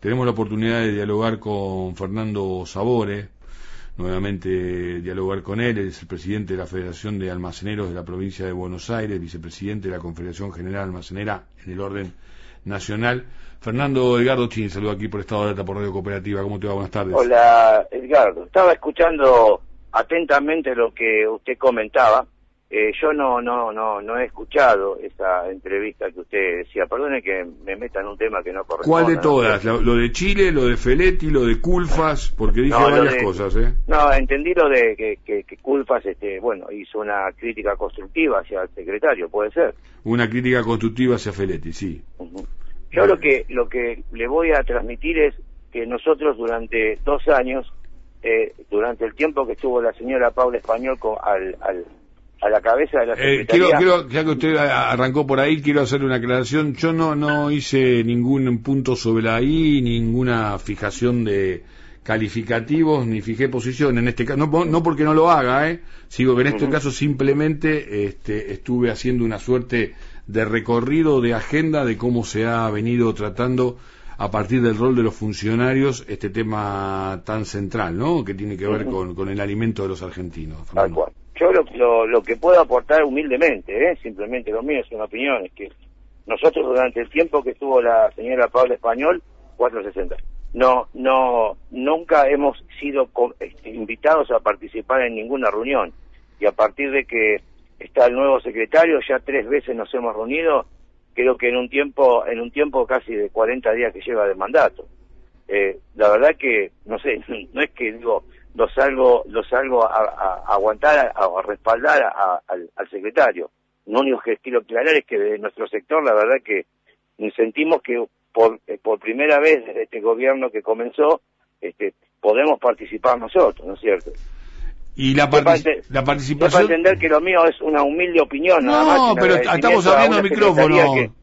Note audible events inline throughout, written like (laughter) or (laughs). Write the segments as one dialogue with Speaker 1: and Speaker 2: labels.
Speaker 1: Tenemos la oportunidad de dialogar con Fernando Sabore, nuevamente dialogar con él, es el presidente de la Federación de Almaceneros de la provincia de Buenos Aires, vicepresidente de la Confederación General Almacenera en el orden nacional. Fernando Edgardo Chin, saludo aquí por Estado de Alta por Radio Cooperativa. ¿Cómo te va? Buenas tardes.
Speaker 2: Hola, Edgardo. Estaba escuchando atentamente lo que usted comentaba eh, yo no, no, no, no he escuchado esa entrevista que usted decía. Perdone que me meta en un tema que no corresponde.
Speaker 1: ¿Cuál de todas? ¿Lo de Chile, lo de Feletti, lo de Culfas? Porque dije varias cosas, ¿eh?
Speaker 2: No, entendí lo de que, que, Culfas, este, bueno, hizo una crítica constructiva hacia el secretario, ¿puede ser?
Speaker 1: Una crítica constructiva hacia Feletti, sí.
Speaker 2: Yo lo que, lo que le voy a transmitir es que nosotros durante dos años, eh, durante el tiempo que estuvo la señora Paula Español con, al, al a la cabeza de la eh,
Speaker 1: quiero, ya que usted arrancó por ahí, quiero hacerle una aclaración. Yo no, no hice ningún punto sobre la I, ninguna fijación de calificativos, ni fijé posición en este caso. No, no porque no lo haga, ¿eh? Sigo que en este caso simplemente este, estuve haciendo una suerte de recorrido, de agenda de cómo se ha venido tratando a partir del rol de los funcionarios este tema tan central, ¿no? Que tiene que ver con, con el alimento de los argentinos.
Speaker 2: Tal cual. Lo, lo, que puedo aportar humildemente, ¿eh? simplemente lo mío es una opinión, es que nosotros durante el tiempo que estuvo la señora Paula Español, 460, no, no, nunca hemos sido este, invitados a participar en ninguna reunión. Y a partir de que está el nuevo secretario, ya tres veces nos hemos reunido, creo que en un tiempo, en un tiempo casi de 40 días que lleva de mandato. Eh, la verdad que, no sé, (laughs) no es que digo, lo salgo, lo salgo a, aguantar, a, respaldar al, secretario. Lo único que quiero aclarar es que de nuestro sector, la verdad que sentimos que por, eh, por primera vez desde este gobierno que comenzó, este, podemos participar nosotros, ¿no es cierto?
Speaker 1: Y la, la participación... Para
Speaker 2: entender que lo mío es una humilde opinión.
Speaker 1: No, pero estamos abriendo el micrófono.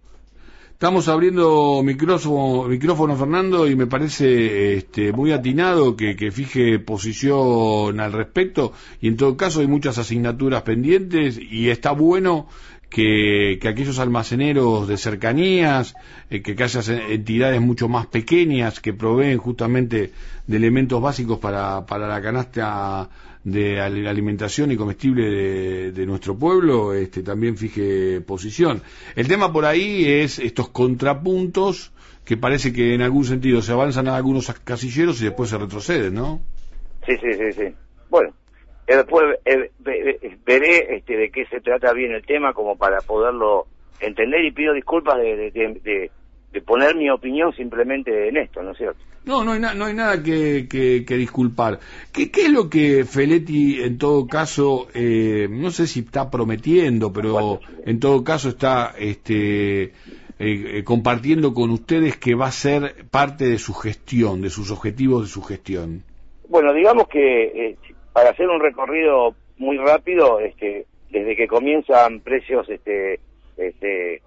Speaker 1: Estamos abriendo micrófono, micrófono, Fernando, y me parece este, muy atinado que, fije posición al respecto. Y en todo caso hay muchas asignaturas pendientes y está bueno que, aquellos almaceneros de cercanías, eh, que, que haya entidades mucho más pequeñas que proveen justamente de elementos básicos para, para la canasta de alimentación y comestible de, nuestro pueblo este, también fije posición. El tema por ahí es estos contrapuntos que parece que en algún sentido se avanzan a algunos casilleros y después se retroceden, ¿no?
Speaker 2: Sí, sí, sí, sí. Bueno, eh, después eh, veré este, de qué se trata bien el tema como para poderlo entender y pido disculpas de, de de poner mi opinión simplemente en esto, ¿no es cierto?
Speaker 1: No, no hay, no hay nada que, que, disculpar. ¿Qué, ¿Qué, es lo que Feletti, en todo caso, eh, no sé si está prometiendo, pero en todo caso está este, eh, eh, compartiendo con ustedes que va a ser parte de su gestión, de sus objetivos de su gestión?
Speaker 2: Bueno, digamos que para hacer un recorrido muy rápido, este, desde que comienzan precios este, este,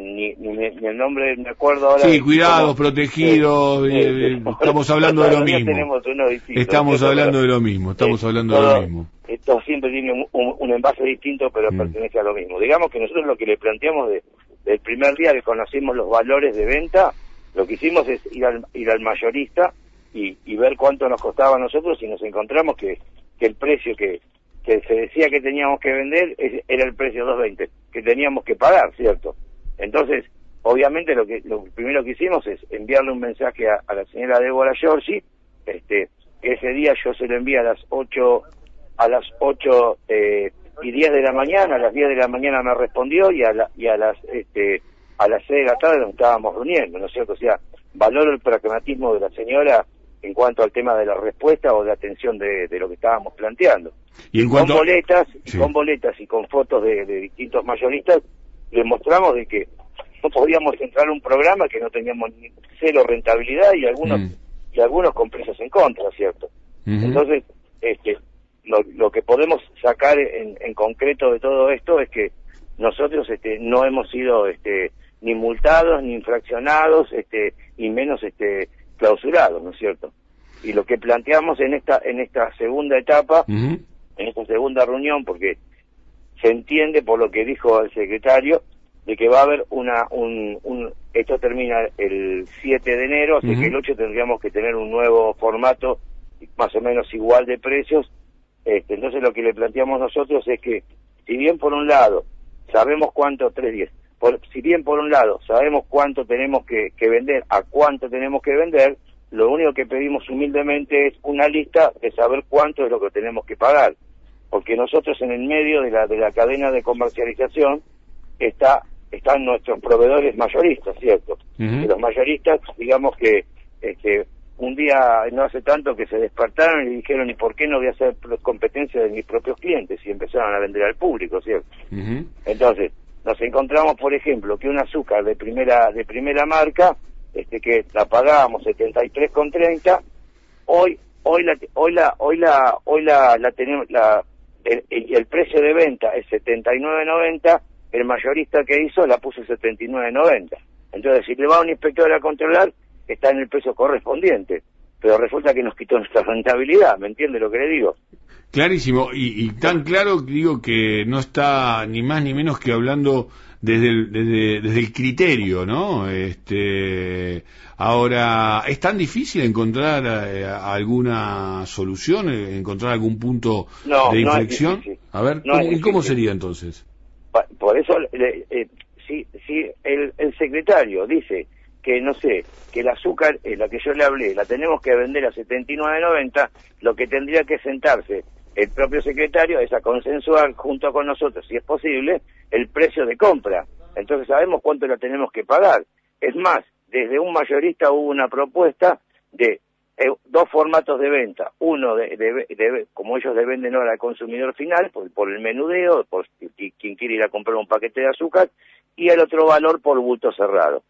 Speaker 2: ni, ni, el nombre me acuerdo ahora.
Speaker 1: Sí, cuidados, protegidos, eh, eh, estamos hablando de lo mismo. Estamos hablando de lo mismo, estamos hablando de lo mismo.
Speaker 2: Esto siempre tiene un, envase distinto, pero mm. pertenece a lo mismo. Digamos que nosotros lo que le planteamos de, del primer día que conocimos los valores de venta, lo que hicimos es ir al, ir al mayorista y, y ver cuánto nos costaba a nosotros y nos encontramos que, el precio que, se decía que teníamos que vender era el precio 220, que teníamos que pagar, ¿cierto? Entonces, obviamente lo que lo primero que hicimos es enviarle un mensaje a, la señora Débora Giorgi, este, ese día yo se lo envié a las 8 a las 8 eh, y 10 de la mañana, a las 10 de la mañana me respondió y a, y a las este a las 6 de la tarde nos estábamos reuniendo, ¿no es cierto? O sea, valoro el pragmatismo de la señora en cuanto al tema de la respuesta o de atención de, lo que estábamos planteando. Y en con boletas, y con boletas y con fotos de distintos mayoristas demostramos de que no podíamos entrar a un programa que no teníamos ni cero rentabilidad y algunos mm. y algunos con precios en contra, ¿cierto? Entonces, este, lo, que podemos sacar en, en, concreto de todo esto es que nosotros este, no hemos sido este, ni multados, ni infraccionados, este, y menos este, clausurados, ¿no es cierto? Y lo que planteamos en esta, en esta segunda etapa, en esta segunda reunión, porque se entiende por lo que dijo el secretario de que va a haber una, un, un esto termina el 7 de enero, así que el 8 tendríamos que tener un nuevo formato más o menos igual de precios. Este, entonces lo que le planteamos nosotros es que, si bien por un lado sabemos cuánto, 310, por, si bien por un lado sabemos cuánto tenemos que, que vender, a cuánto tenemos que vender, lo único que pedimos humildemente es una lista de saber cuánto es lo que tenemos que pagar. Porque nosotros en el medio de la, de la cadena de comercialización está están nuestros proveedores mayoristas, ¿cierto? los mayoristas, digamos que este, un día no hace tanto que se despertaron y dijeron, ¿y por qué no voy a hacer competencia de mis propios clientes? Y empezaron a vender al público, ¿cierto? Entonces, nos encontramos, por ejemplo, que un azúcar de primera de primera marca, este que la pagábamos 73,30, hoy hoy la hoy la hoy la hoy la, la tenemos la el, el precio de venta es 79.90 el mayorista que hizo la puso 79.90. Entonces, si le va a un inspector a controlar, está en el precio correspondiente. Pero resulta que nos quitó nuestra rentabilidad, ¿me entiende lo que le digo?
Speaker 1: Clarísimo, y, tan claro digo que no está ni más ni menos que hablando desde el, desde, desde el criterio, ¿no? Este, ahora, ¿es tan difícil encontrar eh, alguna solución, encontrar algún punto de inflexión? a ver, ¿y cómo sería entonces?
Speaker 2: Por eso, eh, si, si el, el, secretario dice que, no sé, que el azúcar, eh, la que yo le hablé, la tenemos que vender a 79.90, lo que tendría que sentarse el propio secretario es a consensuar junto con nosotros, si es posible, el precio de compra. Entonces sabemos cuánto la tenemos que pagar. Es más, desde un mayorista hubo una propuesta de eh, dos formatos de venta. Uno, de, de, como ellos le venden ahora al consumidor final, por, por el menudeo, por quien quiere ir a comprar un paquete de azúcar, y el otro valor por bulto cerrado.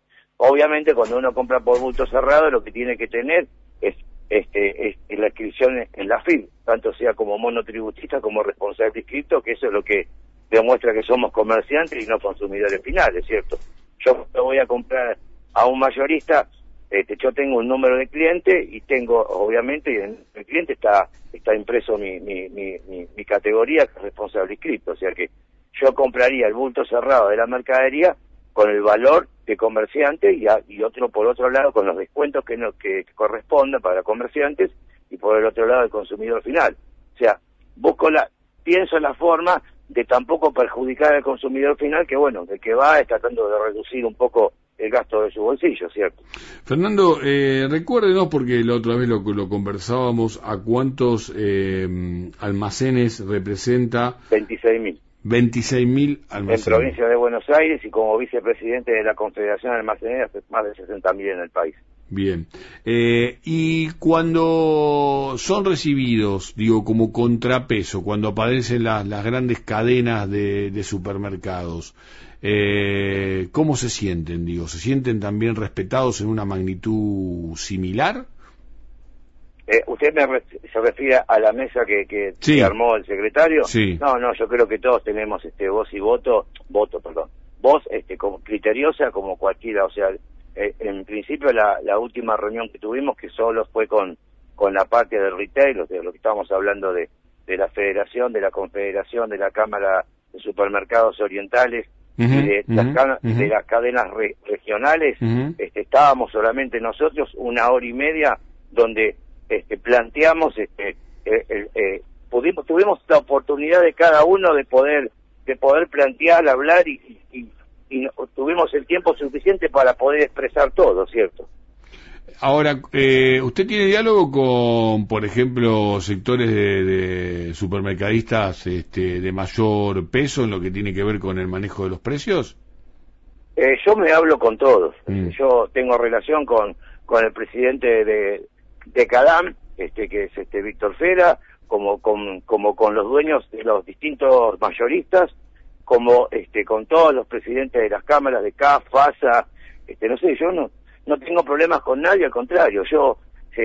Speaker 2: Obviamente, cuando uno compra por bulto cerrado, lo que tiene que tener es, este, es, la inscripción en la FIB, tanto sea como monotributista como responsable inscrito, que eso es lo que demuestra que somos comerciantes y no consumidores finales, ¿cierto? Yo voy a comprar a un mayorista, este, yo tengo un número de cliente y tengo, obviamente, en el cliente está está impreso mi, mi, mi, mi, categoría que es responsable inscrito, o sea que yo compraría el bulto cerrado de la mercadería con el valor de comerciante y, y otro por otro lado con los descuentos que, no, que, correspondan para comerciantes y por el otro lado el consumidor final. O sea, busco la, pienso la forma de tampoco perjudicar al consumidor final que bueno, el que va es tratando de reducir un poco el gasto de su bolsillo, ¿cierto?
Speaker 1: Fernando, eh, recuérdenos, porque la otra vez lo, lo conversábamos, a cuántos eh, almacenes representa...
Speaker 2: 26.000.
Speaker 1: 26.000 almacenes.
Speaker 2: En provincia de Buenos Aires y como vicepresidente de la Confederación de Almaceneras, más de 60.000 en el país.
Speaker 1: Bien. Eh, y cuando son recibidos, digo, como contrapeso, cuando aparecen las, las grandes cadenas de, de supermercados, eh, ¿cómo se sienten? Digo, ¿se sienten también respetados en una magnitud similar?
Speaker 2: Eh, ¿Usted se refiere a la mesa que, que, armó el secretario?
Speaker 1: Sí.
Speaker 2: No, no, yo creo que todos tenemos este voz y voto, voto, perdón, voz este, como criteriosa como cualquiera, o sea, eh, en principio la, la última reunión que tuvimos, que solo fue con, con la parte del retail, de lo que estábamos hablando de, de la federación, de la confederación, de la Cámara de Supermercados Orientales, de, las, cadenas regionales, este, estábamos solamente nosotros una hora y media donde este, planteamos, este, eh, eh, pudimos, tuvimos la oportunidad de cada uno de poder de poder plantear, hablar y, y, tuvimos el tiempo suficiente para poder expresar todo, ¿cierto?
Speaker 1: Ahora, eh, ¿usted tiene diálogo con, por ejemplo, sectores de, supermercadistas este, de mayor peso en lo que tiene que ver con el manejo de los precios?
Speaker 2: Eh, yo me hablo con todos. Mm. Yo tengo relación con, con el presidente de, de Cadam, este, que es este Víctor Fera, como con, como con los dueños de los distintos mayoristas, como este, con todos los presidentes de las cámaras de CAF, FASA, este, no sé, yo no, no tengo problemas con nadie, al contrario, yo,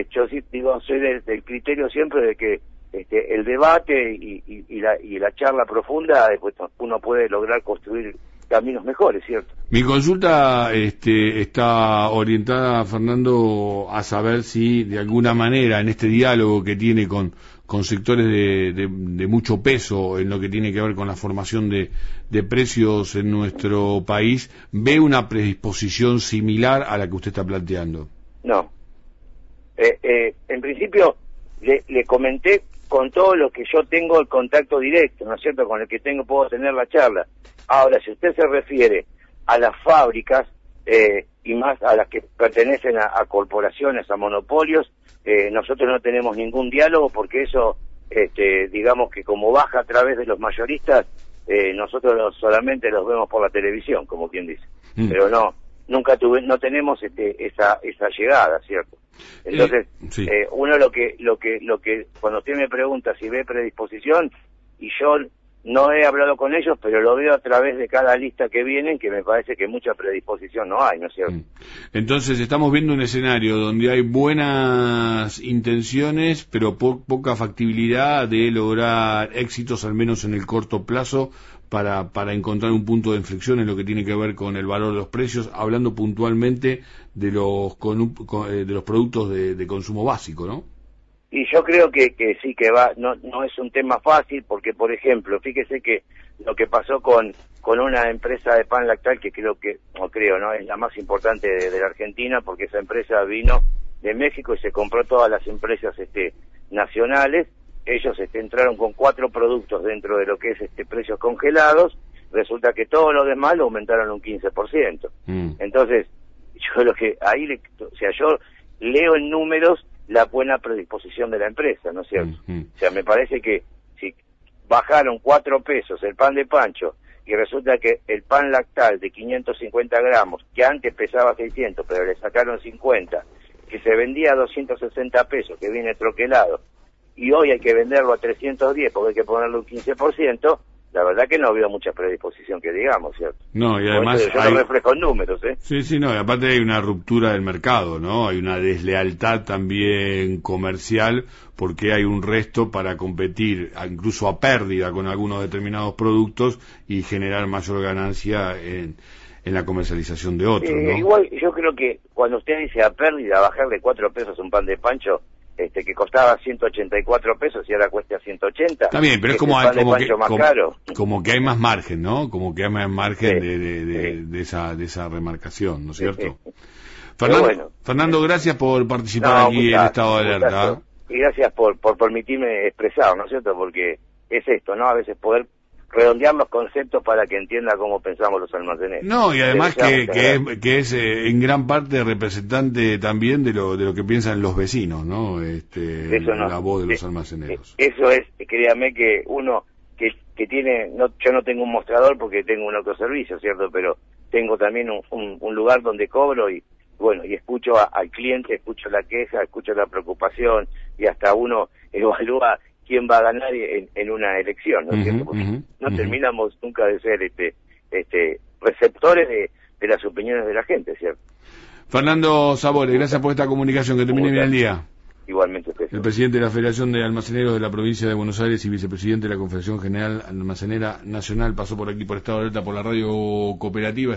Speaker 2: yo sí digo, soy del, criterio siempre de que este, el debate y, y, la, y la charla profunda, después uno puede lograr construir caminos mejores, ¿cierto?
Speaker 1: Mi consulta este, está orientada, Fernando, a saber si de alguna manera en este diálogo que tiene con, con sectores de, mucho peso en lo que tiene que ver con la formación de, precios en nuestro país, ve una predisposición similar a la que usted está planteando.
Speaker 2: No. Eh, eh, en principio, le, le comenté con todo lo que yo tengo el contacto directo, ¿no es cierto?, con el que tengo puedo tener la charla. Ahora, si usted se refiere a las fábricas eh, y más a las que pertenecen a, corporaciones, a monopolios, eh, nosotros no tenemos ningún diálogo porque eso, este, digamos que como baja a través de los mayoristas, eh, nosotros solamente los vemos por la televisión, como quien dice. Mm. Pero no, nunca tuve, no tenemos este, esa, esa llegada, ¿cierto? Entonces, eh, uno lo que, lo que, lo que, cuando usted me pregunta si ve predisposición, y yo no he hablado con ellos, pero lo veo a través de cada lista que vienen, que me parece que mucha predisposición no hay, ¿no es cierto? Mm.
Speaker 1: Entonces estamos viendo un escenario donde hay buenas intenciones, pero poca factibilidad de lograr éxitos, al menos en el corto plazo, para, para encontrar un punto de inflexión en lo que tiene que ver con el valor de los precios, hablando puntualmente de los, eh, de los productos de, de consumo básico, ¿no?
Speaker 2: Y yo creo que, que sí que va, no, no es un tema fácil porque, por ejemplo, fíjese que lo que pasó con, con una empresa de pan lactal que creo que, no creo, ¿no? Es la más importante de, la Argentina porque esa empresa vino de México y se compró todas las empresas este, nacionales. Ellos este, entraron con cuatro productos dentro de lo que es este precios congelados. Resulta que todo lo demás lo aumentaron un 15%. Mm. Entonces, (laughs) yo lo que ahí, le, o sea, yo leo en números la buena predisposición de la empresa, ¿no es cierto? O sea, me parece que si bajaron cuatro pesos el pan de pancho y resulta que el pan lactal de 550 gramos, que antes pesaba 600, pero le sacaron 50, que se vendía a 260 pesos, que viene troquelado, y hoy hay que venderlo a 310 porque hay que ponerle un 15%, la verdad que no veo mucha predisposición que digamos, ¿cierto?
Speaker 1: No, y además...
Speaker 2: yo hay... reflejo en números, ¿eh?
Speaker 1: Sí, sí, no, y aparte hay una ruptura del mercado, ¿no? Hay una deslealtad también comercial porque hay un resto para competir incluso a pérdida con algunos determinados productos y generar mayor ganancia en, en la comercialización de otros,
Speaker 2: ¿no? Igual yo creo que cuando usted dice a pérdida, bajarle cuatro pesos un pan de pancho, este, que costaba 184 pesos y ahora cuesta 180.
Speaker 1: Está bien, pero es como, como, que, como, que, hay más margen, ¿no? Como que hay más margen de, de, de, esa, de esa remarcación, ¿no es cierto? Fernando, Fernando, gracias por participar aquí en Estado de Alerta.
Speaker 2: Y gracias por, por permitirme expresar, ¿no es cierto? Porque es esto, ¿no? A veces poder redondear los conceptos para que entienda cómo pensamos los almaceneros.
Speaker 1: No, y además que, que, es, eh, en gran parte representante también de lo, de lo que piensan los vecinos, ¿no? Este, La voz de los eh, almaceneros.
Speaker 2: Eh, eso es, créame que uno que, que tiene, no, yo no tengo un mostrador porque tengo un autoservicio, ¿cierto? Pero tengo también un, un, lugar donde cobro y, bueno, y escucho al cliente, escucho la queja, escucho la preocupación y hasta uno (laughs) evalúa quién va a ganar en, una elección, ¿no no terminamos nunca de ser este, este receptores de, las opiniones de la gente, ¿cierto?
Speaker 1: Fernando Sabores, gracias por esta comunicación, que termine bien el día.
Speaker 2: Igualmente
Speaker 1: El presidente de la Federación de Almaceneros de la provincia de Buenos Aires y vicepresidente de la Confederación General Almacenera Nacional pasó por aquí por Estado de Alerta por la radio cooperativa.